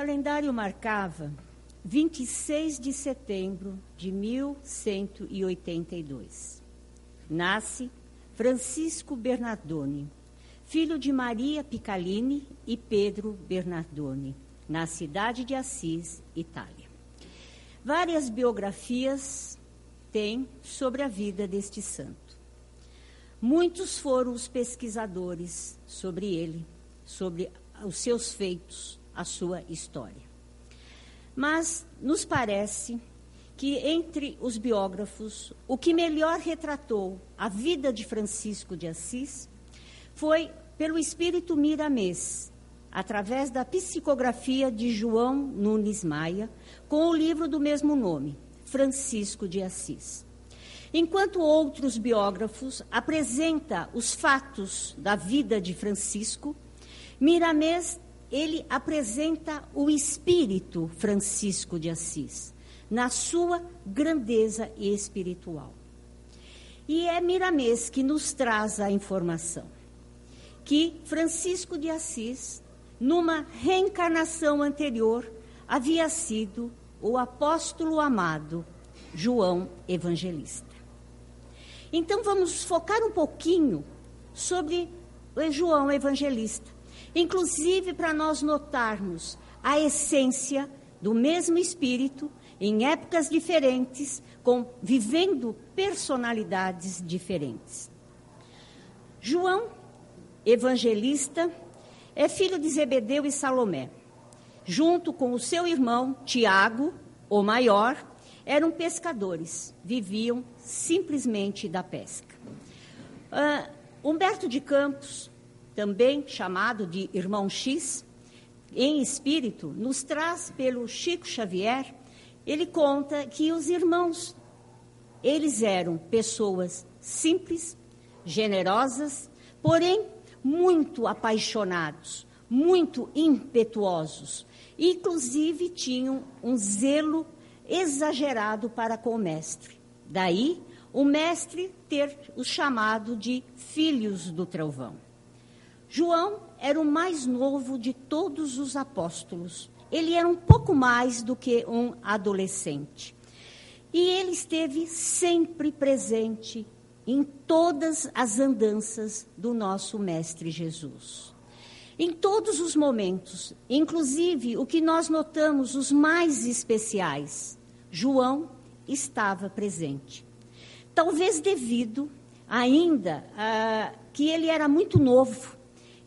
calendário marcava 26 de setembro de 1182. Nasce Francisco Bernardoni, filho de Maria Picalini e Pedro Bernardoni, na cidade de Assis, Itália. Várias biografias tem sobre a vida deste santo. Muitos foram os pesquisadores sobre ele, sobre os seus feitos, a sua história. Mas nos parece que entre os biógrafos, o que melhor retratou a vida de Francisco de Assis foi pelo espírito miramês, através da psicografia de João Nunes Maia, com o livro do mesmo nome, Francisco de Assis. Enquanto outros biógrafos apresentam os fatos da vida de Francisco, Miramês ele apresenta o espírito Francisco de Assis, na sua grandeza espiritual. E é Miramês que nos traz a informação que Francisco de Assis, numa reencarnação anterior, havia sido o apóstolo amado João Evangelista. Então vamos focar um pouquinho sobre João Evangelista, inclusive para nós notarmos a essência do mesmo espírito em épocas diferentes, com vivendo personalidades diferentes. João Evangelista é filho de Zebedeu e Salomé junto com o seu irmão Tiago, o maior, eram pescadores, viviam simplesmente da pesca. Uh, Humberto de Campos, também chamado de Irmão X, em espírito, nos traz pelo Chico Xavier, ele conta que os irmãos, eles eram pessoas simples, generosas, porém muito apaixonados, muito impetuosos, Inclusive, tinham um zelo exagerado para com o mestre. Daí, o mestre ter o chamado de filhos do trovão. João era o mais novo de todos os apóstolos. Ele era um pouco mais do que um adolescente. E ele esteve sempre presente em todas as andanças do nosso Mestre Jesus em todos os momentos, inclusive o que nós notamos, os mais especiais. João estava presente. Talvez devido ainda a que ele era muito novo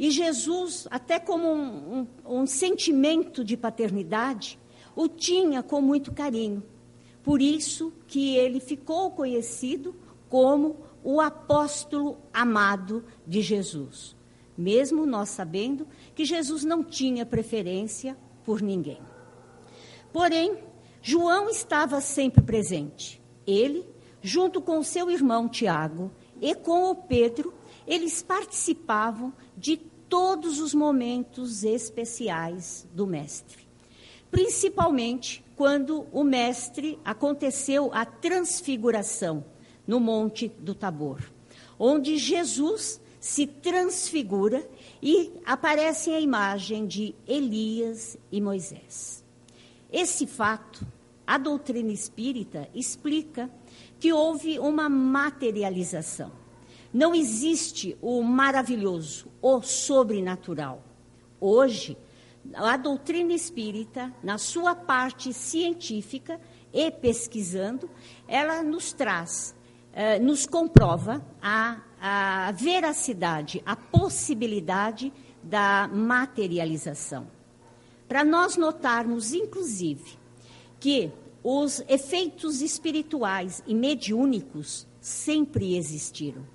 e Jesus, até como um, um, um sentimento de paternidade, o tinha com muito carinho. Por isso que ele ficou conhecido como o apóstolo amado de Jesus mesmo nós sabendo que Jesus não tinha preferência por ninguém. Porém, João estava sempre presente. Ele, junto com seu irmão Tiago e com o Pedro, eles participavam de todos os momentos especiais do Mestre. Principalmente quando o Mestre aconteceu a transfiguração no Monte do Tabor, onde Jesus se transfigura e aparece a imagem de Elias e Moisés. Esse fato, a doutrina espírita explica que houve uma materialização. Não existe o maravilhoso, o sobrenatural. Hoje, a doutrina espírita, na sua parte científica e pesquisando, ela nos traz, eh, nos comprova a a veracidade, a possibilidade da materialização. Para nós notarmos, inclusive, que os efeitos espirituais e mediúnicos sempre existiram.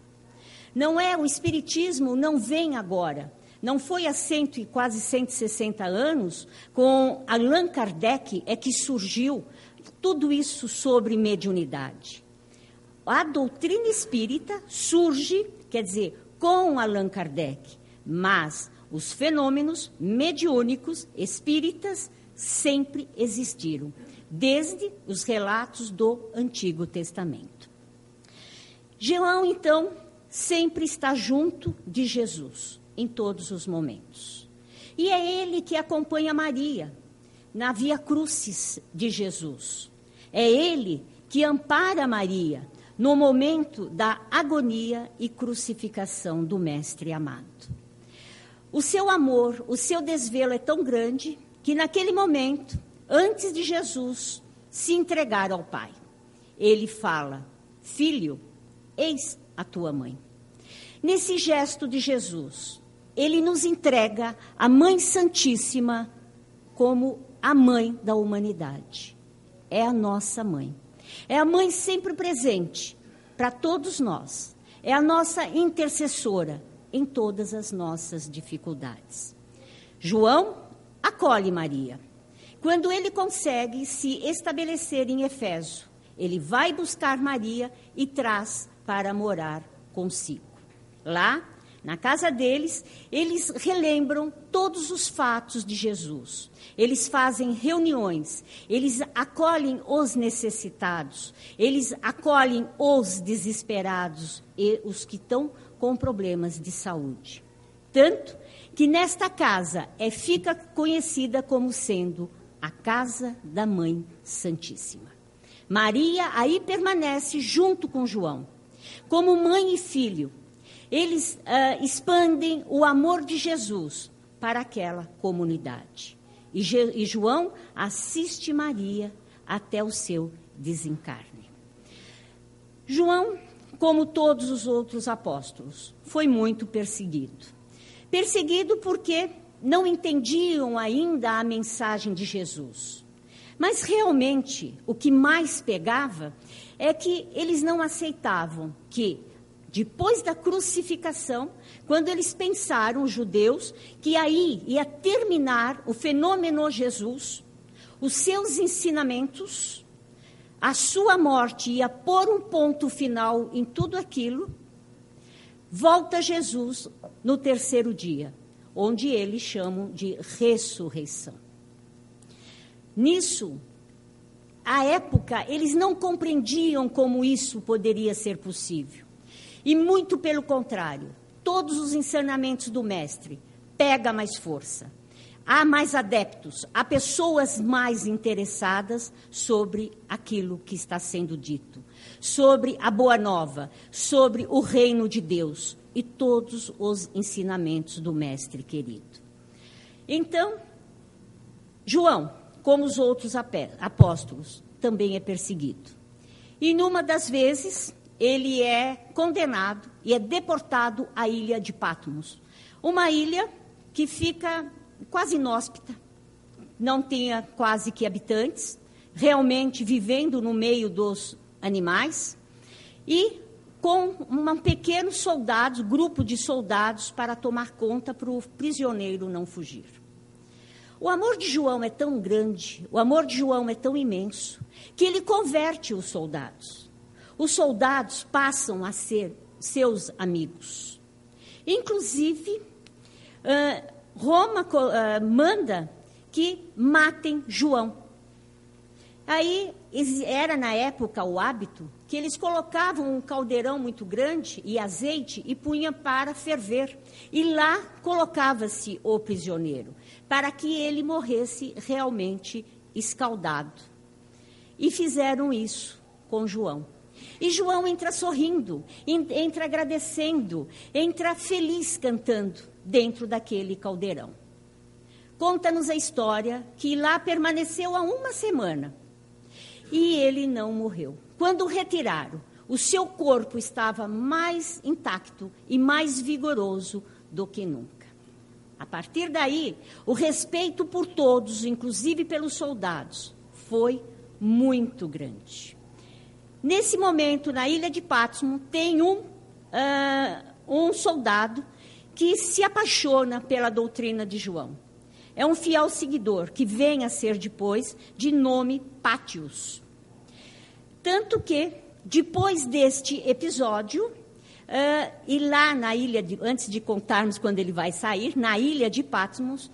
Não é o espiritismo não vem agora. Não foi há cento e quase 160 anos com Allan Kardec é que surgiu tudo isso sobre mediunidade a doutrina espírita surge, quer dizer, com Allan Kardec, mas os fenômenos mediúnicos espíritas sempre existiram, desde os relatos do Antigo Testamento. João, então, sempre está junto de Jesus, em todos os momentos. E é ele que acompanha Maria. na via crucis de Jesus. É ele que ampara Maria no momento da agonia e crucificação do Mestre amado. O seu amor, o seu desvelo é tão grande que naquele momento, antes de Jesus se entregar ao Pai, ele fala: Filho, eis a tua mãe. Nesse gesto de Jesus, ele nos entrega a Mãe Santíssima como a mãe da humanidade. É a nossa mãe. É a mãe sempre presente para todos nós. É a nossa intercessora em todas as nossas dificuldades. João acolhe Maria. Quando ele consegue se estabelecer em Efeso, ele vai buscar Maria e traz para morar consigo. Lá, na casa deles, eles relembram todos os fatos de Jesus. Eles fazem reuniões, eles acolhem os necessitados, eles acolhem os desesperados e os que estão com problemas de saúde. Tanto que nesta casa é fica conhecida como sendo a casa da Mãe Santíssima. Maria aí permanece junto com João, como mãe e filho. Eles uh, expandem o amor de Jesus para aquela comunidade. E, Je e João assiste Maria até o seu desencarne. João, como todos os outros apóstolos, foi muito perseguido. Perseguido porque não entendiam ainda a mensagem de Jesus. Mas realmente o que mais pegava é que eles não aceitavam que, depois da crucificação, quando eles pensaram, os judeus, que aí ia terminar o fenômeno Jesus, os seus ensinamentos, a sua morte ia pôr um ponto final em tudo aquilo, volta Jesus no terceiro dia, onde eles chamam de ressurreição. Nisso, à época, eles não compreendiam como isso poderia ser possível. E muito pelo contrário, todos os ensinamentos do mestre pega mais força. Há mais adeptos, há pessoas mais interessadas sobre aquilo que está sendo dito, sobre a boa nova, sobre o reino de Deus e todos os ensinamentos do mestre querido. Então, João como os outros apóstolos, também é perseguido. E numa das vezes, ele é condenado e é deportado à ilha de Patmos. Uma ilha que fica quase inóspita, não tinha quase que habitantes, realmente vivendo no meio dos animais, e com um pequeno soldado, grupo de soldados para tomar conta para o prisioneiro não fugir. O amor de João é tão grande, o amor de João é tão imenso, que ele converte os soldados. Os soldados passam a ser seus amigos. Inclusive, uh, Roma uh, manda que matem João. Aí era na época o hábito que eles colocavam um caldeirão muito grande e azeite e punham para ferver. E lá colocava-se o prisioneiro para que ele morresse realmente escaldado. E fizeram isso com João. E João entra sorrindo, entra agradecendo, entra feliz cantando dentro daquele caldeirão. Conta-nos a história que lá permaneceu há uma semana e ele não morreu. Quando o retiraram, o seu corpo estava mais intacto e mais vigoroso do que nunca. A partir daí, o respeito por todos, inclusive pelos soldados, foi muito grande. Nesse momento, na ilha de Patmos, tem um, uh, um soldado que se apaixona pela doutrina de João. É um fiel seguidor, que vem a ser depois de nome Pátios. Tanto que, depois deste episódio, Uh, e lá na ilha, de, antes de contarmos quando ele vai sair, na ilha de Patmos,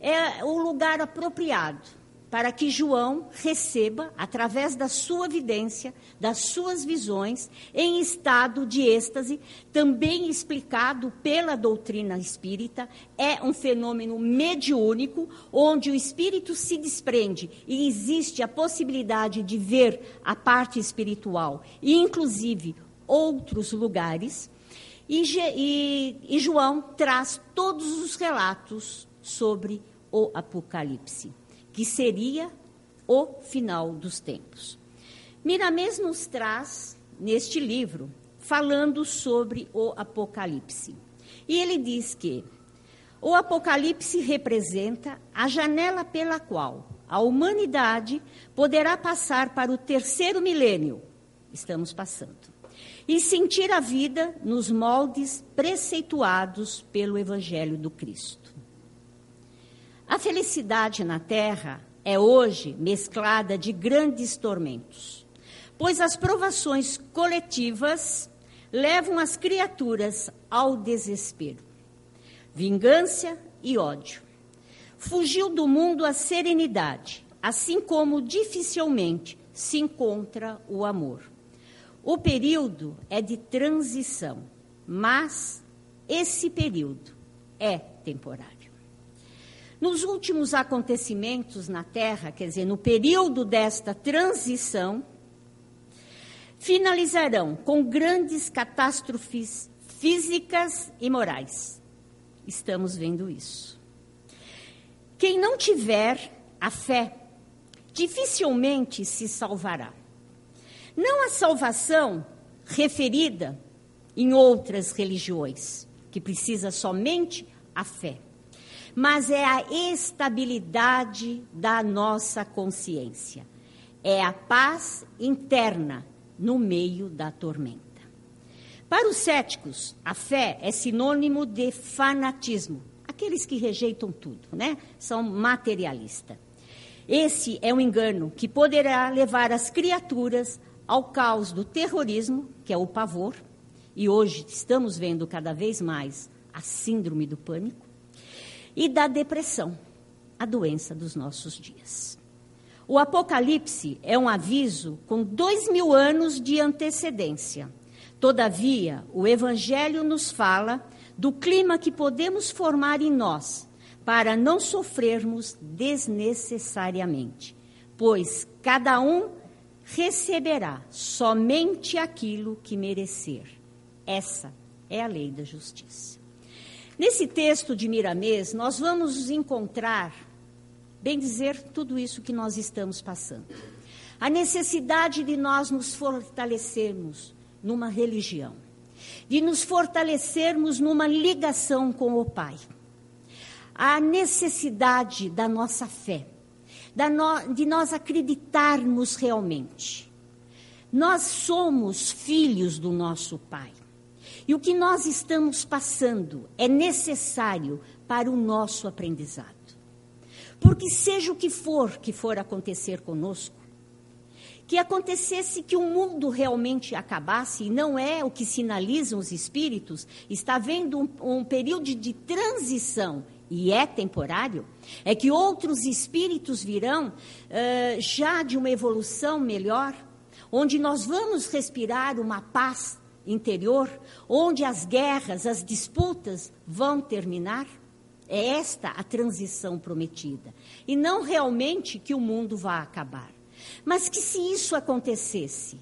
é o lugar apropriado para que João receba, através da sua vidência, das suas visões, em estado de êxtase, também explicado pela doutrina espírita, é um fenômeno mediúnico, onde o espírito se desprende e existe a possibilidade de ver a parte espiritual, e inclusive outros lugares. E, e, e João traz todos os relatos sobre o Apocalipse que seria o final dos tempos. Miramês nos traz, neste livro, falando sobre o Apocalipse. E ele diz que o Apocalipse representa a janela pela qual a humanidade poderá passar para o terceiro milênio, estamos passando, e sentir a vida nos moldes preceituados pelo Evangelho do Cristo. A felicidade na terra é hoje mesclada de grandes tormentos, pois as provações coletivas levam as criaturas ao desespero, vingança e ódio. Fugiu do mundo a serenidade, assim como dificilmente se encontra o amor. O período é de transição, mas esse período é temporário. Nos últimos acontecimentos na Terra, quer dizer, no período desta transição, finalizarão com grandes catástrofes físicas e morais. Estamos vendo isso. Quem não tiver a fé, dificilmente se salvará. Não a salvação referida em outras religiões, que precisa somente a fé mas é a estabilidade da nossa consciência. É a paz interna no meio da tormenta. Para os céticos, a fé é sinônimo de fanatismo. Aqueles que rejeitam tudo, né? São materialistas. Esse é um engano que poderá levar as criaturas ao caos do terrorismo, que é o pavor, e hoje estamos vendo cada vez mais a síndrome do pânico, e da depressão, a doença dos nossos dias. O Apocalipse é um aviso com dois mil anos de antecedência. Todavia, o Evangelho nos fala do clima que podemos formar em nós para não sofrermos desnecessariamente, pois cada um receberá somente aquilo que merecer. Essa é a lei da justiça. Nesse texto de Miramês, nós vamos encontrar, bem dizer, tudo isso que nós estamos passando. A necessidade de nós nos fortalecermos numa religião, de nos fortalecermos numa ligação com o Pai. A necessidade da nossa fé, de nós acreditarmos realmente. Nós somos filhos do nosso Pai. E o que nós estamos passando é necessário para o nosso aprendizado. Porque seja o que for que for acontecer conosco, que acontecesse que o mundo realmente acabasse, e não é o que sinalizam os espíritos, está havendo um, um período de transição e é temporário, é que outros espíritos virão uh, já de uma evolução melhor, onde nós vamos respirar uma paz interior, onde as guerras, as disputas vão terminar? É esta a transição prometida. E não realmente que o mundo vá acabar. Mas que se isso acontecesse,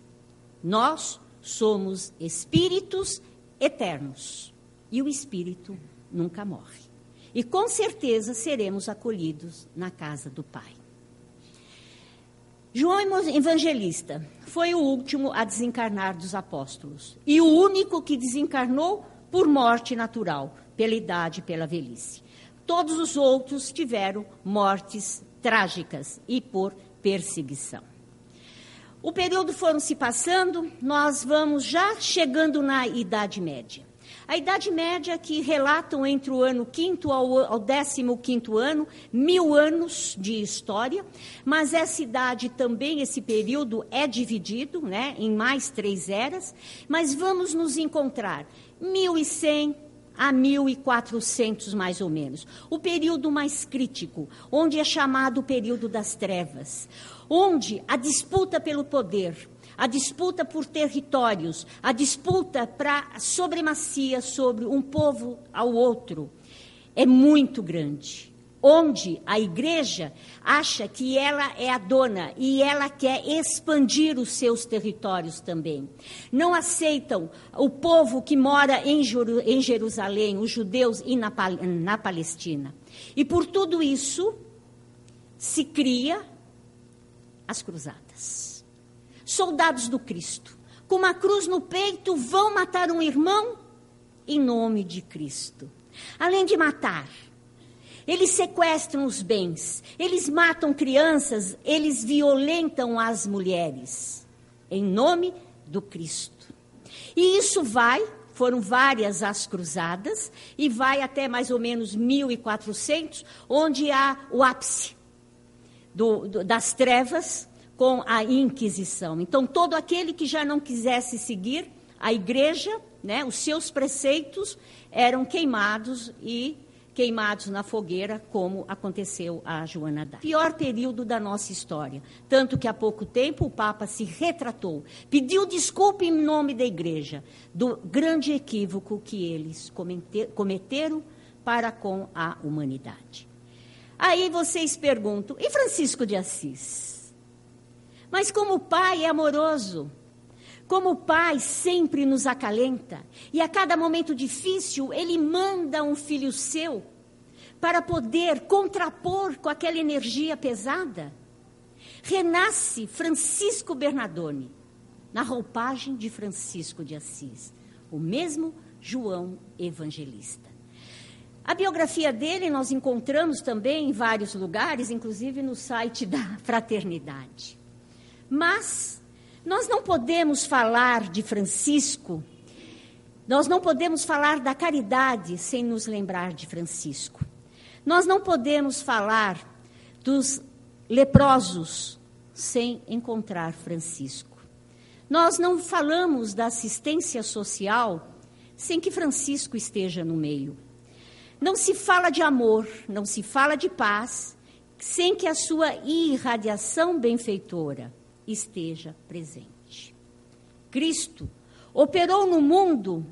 nós somos espíritos eternos. E o espírito nunca morre. E com certeza seremos acolhidos na casa do Pai. João Evangelista foi o último a desencarnar dos apóstolos e o único que desencarnou por morte natural, pela idade e pela velhice. Todos os outros tiveram mortes trágicas e por perseguição. O período foram se passando, nós vamos já chegando na Idade Média. A Idade Média, que relatam entre o ano quinto ao, ao décimo quinto ano, mil anos de história, mas essa idade também, esse período é dividido né, em mais três eras, mas vamos nos encontrar 1100 a 1400 mais ou menos. O período mais crítico, onde é chamado o período das trevas, onde a disputa pelo poder, a disputa por territórios, a disputa para supremacia sobre um povo ao outro é muito grande onde a igreja acha que ela é a dona e ela quer expandir os seus territórios também. Não aceitam o povo que mora em, Jerusalém, os judeus e na Palestina. E por tudo isso se cria as cruzadas. Soldados do Cristo, com uma cruz no peito, vão matar um irmão em nome de Cristo. Além de matar, eles sequestram os bens, eles matam crianças, eles violentam as mulheres, em nome do Cristo. E isso vai, foram várias as cruzadas, e vai até mais ou menos 1400, onde há o ápice do, do, das trevas com a Inquisição. Então, todo aquele que já não quisesse seguir a igreja, né, os seus preceitos, eram queimados e queimados na fogueira, como aconteceu a Joana d'Arc. Pior período da nossa história. Tanto que há pouco tempo o Papa se retratou, pediu desculpa em nome da igreja do grande equívoco que eles cometeram para com a humanidade. Aí vocês perguntam, e Francisco de Assis? Mas como o pai é amoroso, como o Pai sempre nos acalenta, e a cada momento difícil, Ele manda um filho seu para poder contrapor com aquela energia pesada. Renasce Francisco Bernardoni, na roupagem de Francisco de Assis, o mesmo João Evangelista. A biografia dele nós encontramos também em vários lugares, inclusive no site da Fraternidade. Mas nós não podemos falar de Francisco, nós não podemos falar da caridade sem nos lembrar de Francisco. Nós não podemos falar dos leprosos sem encontrar Francisco. Nós não falamos da assistência social sem que Francisco esteja no meio. Não se fala de amor, não se fala de paz, sem que a sua irradiação benfeitora esteja presente. Cristo operou no mundo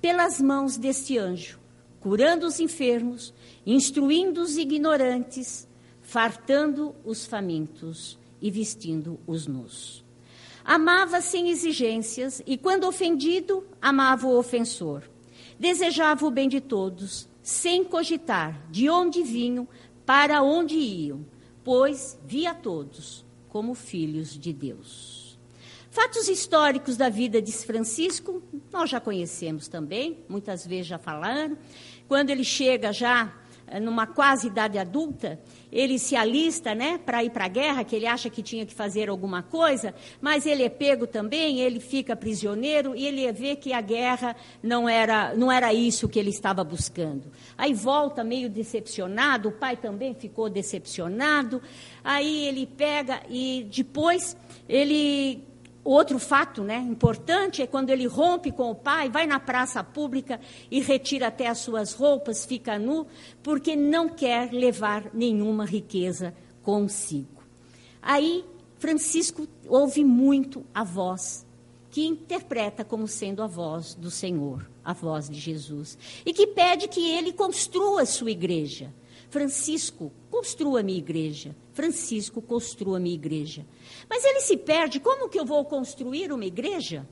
pelas mãos deste anjo, curando os enfermos, instruindo os ignorantes, fartando os famintos e vestindo os nus. Amava sem exigências e, quando ofendido, amava o ofensor. Desejava o bem de todos, sem cogitar de onde vinham, para onde iam, pois via todos como filhos de Deus. Fatos históricos da vida de Francisco, nós já conhecemos também, muitas vezes já falaram. Quando ele chega já numa quase idade adulta, ele se alista, né, para ir para a guerra, que ele acha que tinha que fazer alguma coisa, mas ele é pego também, ele fica prisioneiro e ele vê que a guerra não era, não era isso que ele estava buscando. Aí volta meio decepcionado, o pai também ficou decepcionado. Aí ele pega e depois ele Outro fato né, importante é quando ele rompe com o pai, vai na praça pública e retira até as suas roupas, fica nu, porque não quer levar nenhuma riqueza consigo. Aí Francisco ouve muito a voz, que interpreta como sendo a voz do Senhor, a voz de Jesus, e que pede que ele construa sua igreja. Francisco, construa minha igreja. Francisco, construa minha igreja. Mas ele se perde, como que eu vou construir uma igreja?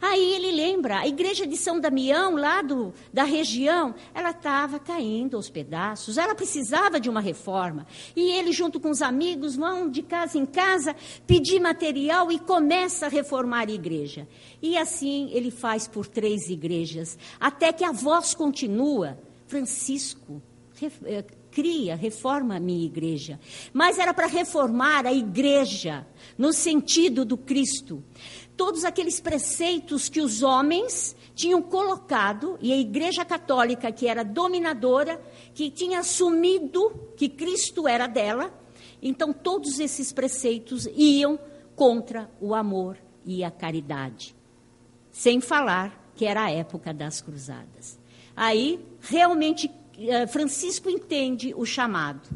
Aí ele lembra, a igreja de São Damião, lá do, da região, ela estava caindo aos pedaços, ela precisava de uma reforma. E ele, junto com os amigos, vão de casa em casa pedir material e começa a reformar a igreja. E assim ele faz por três igrejas, até que a voz continua. Francisco, eh, cria, reforma a minha igreja. Mas era para reformar a igreja, no sentido do Cristo. Todos aqueles preceitos que os homens tinham colocado, e a Igreja Católica, que era dominadora, que tinha assumido que Cristo era dela, então todos esses preceitos iam contra o amor e a caridade. Sem falar que era a época das cruzadas. Aí, realmente, Francisco entende o chamado.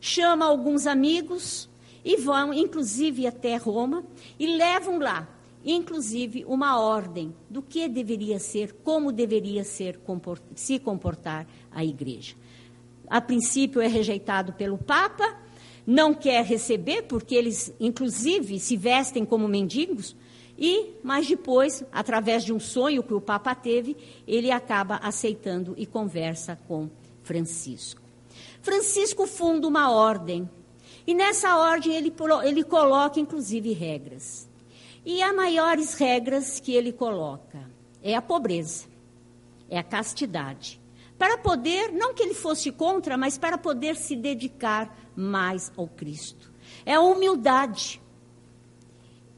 Chama alguns amigos e vão, inclusive, até Roma e levam lá, inclusive, uma ordem do que deveria ser, como deveria ser se comportar a igreja. A princípio é rejeitado pelo Papa, não quer receber, porque eles, inclusive, se vestem como mendigos, e, mas depois, através de um sonho que o Papa teve, ele acaba aceitando e conversa com Francisco. Francisco funda uma ordem, e nessa ordem ele, ele coloca, inclusive, regras. E as maiores regras que ele coloca é a pobreza, é a castidade. Para poder, não que ele fosse contra, mas para poder se dedicar mais ao Cristo. É a humildade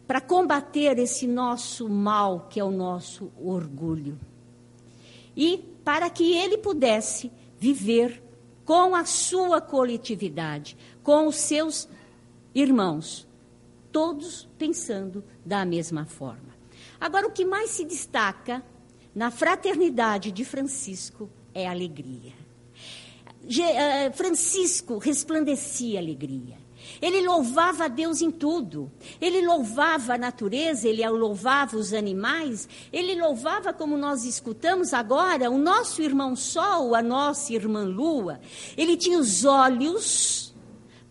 para combater esse nosso mal, que é o nosso orgulho. E para que ele pudesse viver com a sua coletividade, com os seus irmãos, todos pensando da mesma forma. Agora, o que mais se destaca na fraternidade de Francisco é a alegria. Eh, Francisco resplandecia alegria. Ele louvava a Deus em tudo. Ele louvava a natureza, ele louvava os animais, ele louvava, como nós escutamos agora, o nosso irmão Sol, a nossa irmã Lua. Ele tinha os olhos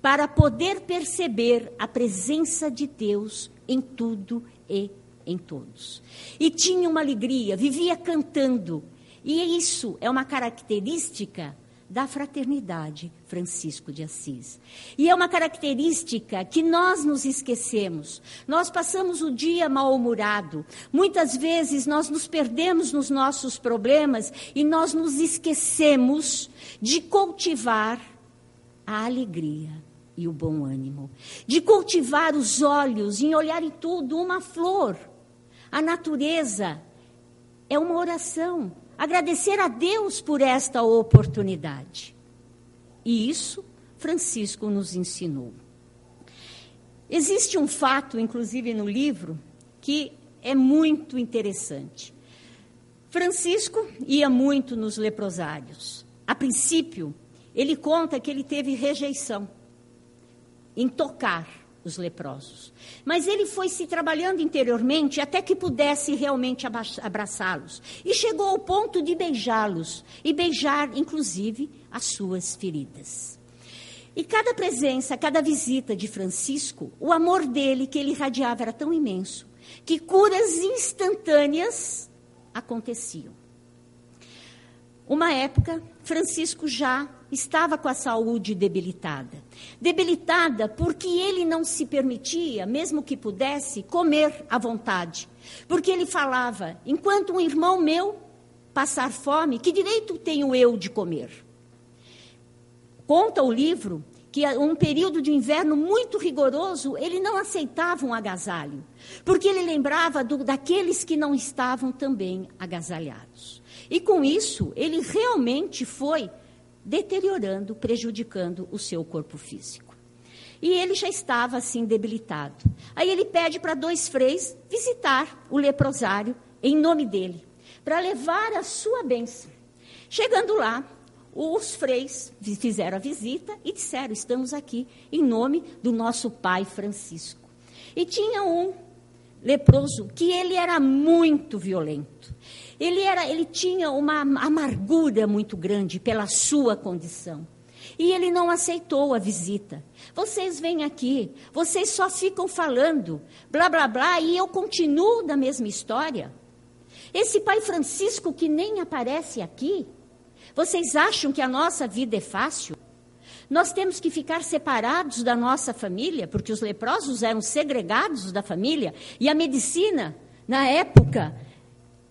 para poder perceber a presença de Deus em tudo e em todos. E tinha uma alegria, vivia cantando. E isso é uma característica da fraternidade Francisco de Assis. E é uma característica que nós nos esquecemos. Nós passamos o dia mal-humorado. Muitas vezes nós nos perdemos nos nossos problemas e nós nos esquecemos de cultivar a alegria e o bom ânimo, de cultivar os olhos em olhar em tudo uma flor. A natureza é uma oração agradecer a Deus por esta oportunidade. E isso Francisco nos ensinou. Existe um fato, inclusive no livro, que é muito interessante. Francisco ia muito nos leprosários. A princípio, ele conta que ele teve rejeição em tocar os leprosos. Mas ele foi se trabalhando interiormente até que pudesse realmente abraçá-los. E chegou ao ponto de beijá-los e beijar, inclusive, as suas feridas. E cada presença, cada visita de Francisco, o amor dele que ele irradiava era tão imenso que curas instantâneas aconteciam. Uma época, Francisco já estava com a saúde debilitada. Debilitada porque ele não se permitia, mesmo que pudesse, comer à vontade. Porque ele falava: enquanto um irmão meu passar fome, que direito tenho eu de comer? Conta o livro que um período de inverno muito rigoroso, ele não aceitava um agasalho, porque ele lembrava do, daqueles que não estavam também agasalhados. E com isso, ele realmente foi deteriorando, prejudicando o seu corpo físico. E ele já estava assim debilitado. Aí ele pede para dois freis visitar o leprosário em nome dele, para levar a sua bênção. Chegando lá, os freis fizeram a visita e disseram: Estamos aqui em nome do nosso pai Francisco. E tinha um leproso que ele era muito violento. Ele, era, ele tinha uma amargura muito grande pela sua condição. E ele não aceitou a visita. Vocês vêm aqui, vocês só ficam falando, blá, blá, blá, e eu continuo da mesma história. Esse pai Francisco que nem aparece aqui, vocês acham que a nossa vida é fácil? Nós temos que ficar separados da nossa família, porque os leprosos eram segregados da família, e a medicina, na época,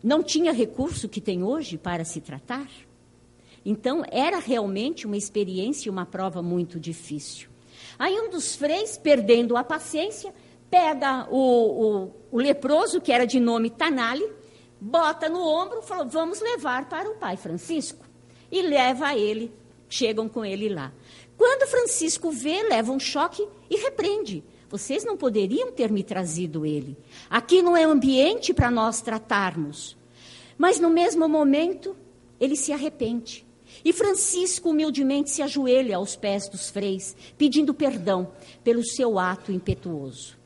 não tinha recurso que tem hoje para se tratar. Então, era realmente uma experiência e uma prova muito difícil. Aí, um dos freis, perdendo a paciência, pega o, o, o leproso, que era de nome Tanali, bota no ombro e falou: Vamos levar para o pai Francisco. E leva ele, chegam com ele lá. Quando Francisco vê, leva um choque e repreende. Vocês não poderiam ter me trazido ele. Aqui não é ambiente para nós tratarmos. Mas no mesmo momento, ele se arrepende. E Francisco humildemente se ajoelha aos pés dos freis, pedindo perdão pelo seu ato impetuoso.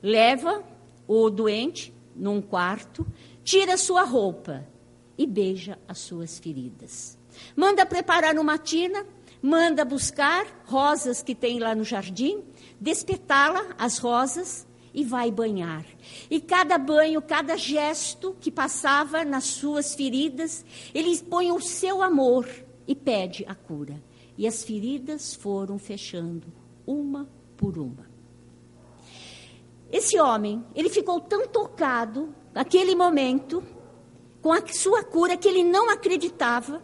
Leva o doente num quarto, tira sua roupa e beija as suas feridas. Manda preparar uma tina, manda buscar rosas que tem lá no jardim, despetá-la as rosas e vai banhar. E cada banho, cada gesto que passava nas suas feridas, ele põe o seu amor e pede a cura. E as feridas foram fechando uma por uma. Esse homem, ele ficou tão tocado naquele momento com a sua cura que ele não acreditava,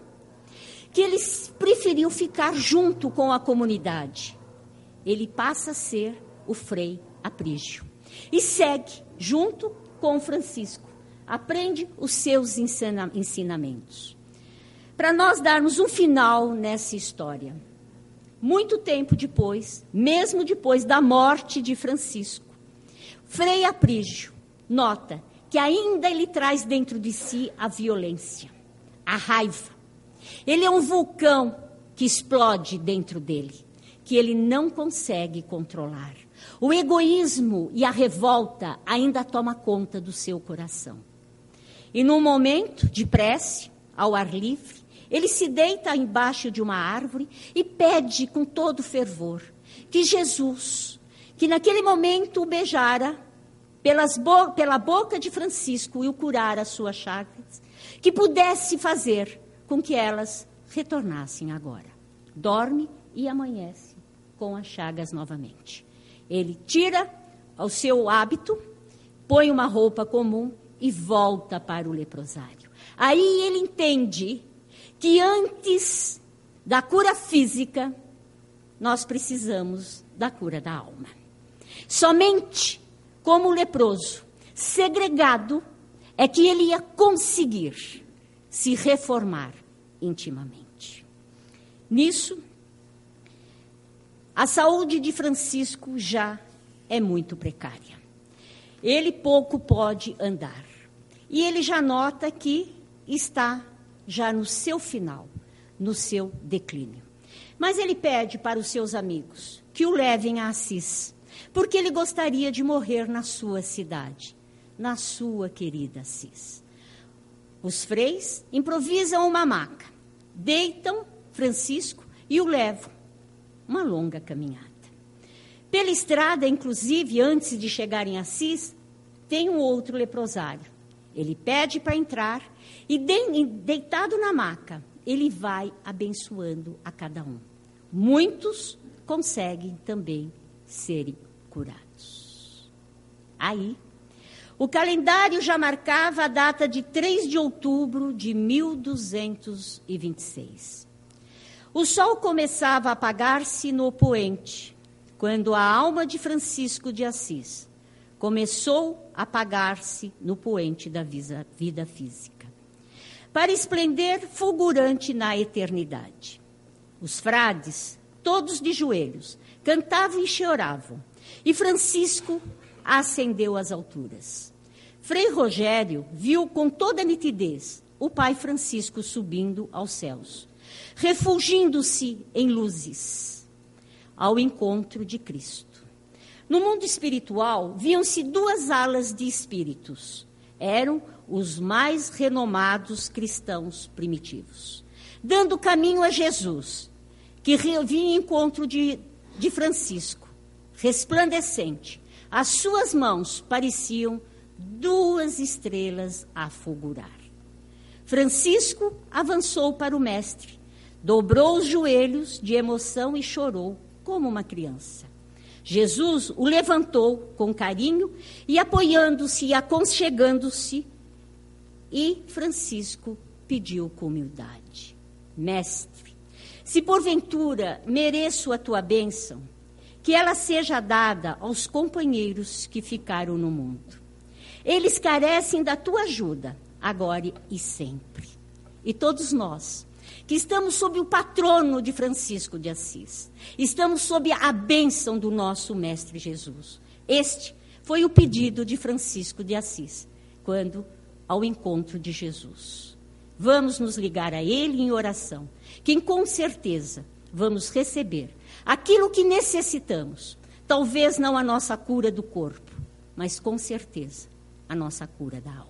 que ele preferiu ficar junto com a comunidade. Ele passa a ser o frei Aprígio e segue junto com Francisco. Aprende os seus ensinamentos. Para nós darmos um final nessa história. Muito tempo depois, mesmo depois da morte de Francisco, Frei Aprígio nota que ainda ele traz dentro de si a violência, a raiva. Ele é um vulcão que explode dentro dele, que ele não consegue controlar. O egoísmo e a revolta ainda toma conta do seu coração. E num momento de prece, ao ar livre, ele se deita embaixo de uma árvore e pede com todo fervor que Jesus, que naquele momento o beijara bo pela boca de Francisco e o curara as suas chagas, que pudesse fazer com que elas retornassem agora. Dorme e amanhece com as chagas novamente. Ele tira o seu hábito, põe uma roupa comum e volta para o leprosário. Aí ele entende que antes da cura física, nós precisamos da cura da alma. Somente como leproso, segregado, é que ele ia conseguir se reformar intimamente. Nisso, a saúde de Francisco já é muito precária. Ele pouco pode andar. E ele já nota que está já no seu final, no seu declínio. Mas ele pede para os seus amigos que o levem a Assis, porque ele gostaria de morrer na sua cidade, na sua querida Assis. Os freis improvisam uma maca, deitam Francisco e o levam uma longa caminhada. Pela estrada, inclusive, antes de chegarem a Assis, tem um outro leprosário. Ele pede para entrar e, de, deitado na maca, ele vai abençoando a cada um. Muitos conseguem também serem curados. Aí, o calendário já marcava a data de 3 de outubro de 1226. O sol começava a apagar-se no poente, quando a alma de Francisco de Assis começou a apagar-se no poente da vida física, para esplender fulgurante na eternidade. Os frades, todos de joelhos, cantavam e choravam, e Francisco ascendeu às alturas. Frei Rogério viu com toda nitidez o pai Francisco subindo aos céus refugindo-se em luzes ao encontro de Cristo. No mundo espiritual, viam-se duas alas de espíritos. Eram os mais renomados cristãos primitivos, dando caminho a Jesus, que vinha em encontro de, de Francisco, resplandecente. As suas mãos pareciam duas estrelas a fulgurar. Francisco avançou para o Mestre, dobrou os joelhos de emoção e chorou como uma criança. Jesus o levantou com carinho e apoiando-se e aconchegando-se, e Francisco pediu com humildade: Mestre, se porventura mereço a tua bênção, que ela seja dada aos companheiros que ficaram no mundo. Eles carecem da tua ajuda, agora e sempre. E todos nós, que estamos sob o patrono de Francisco de Assis. Estamos sob a bênção do nosso Mestre Jesus. Este foi o pedido de Francisco de Assis, quando ao encontro de Jesus. Vamos nos ligar a Ele em oração, que com certeza vamos receber aquilo que necessitamos. Talvez não a nossa cura do corpo, mas com certeza a nossa cura da alma.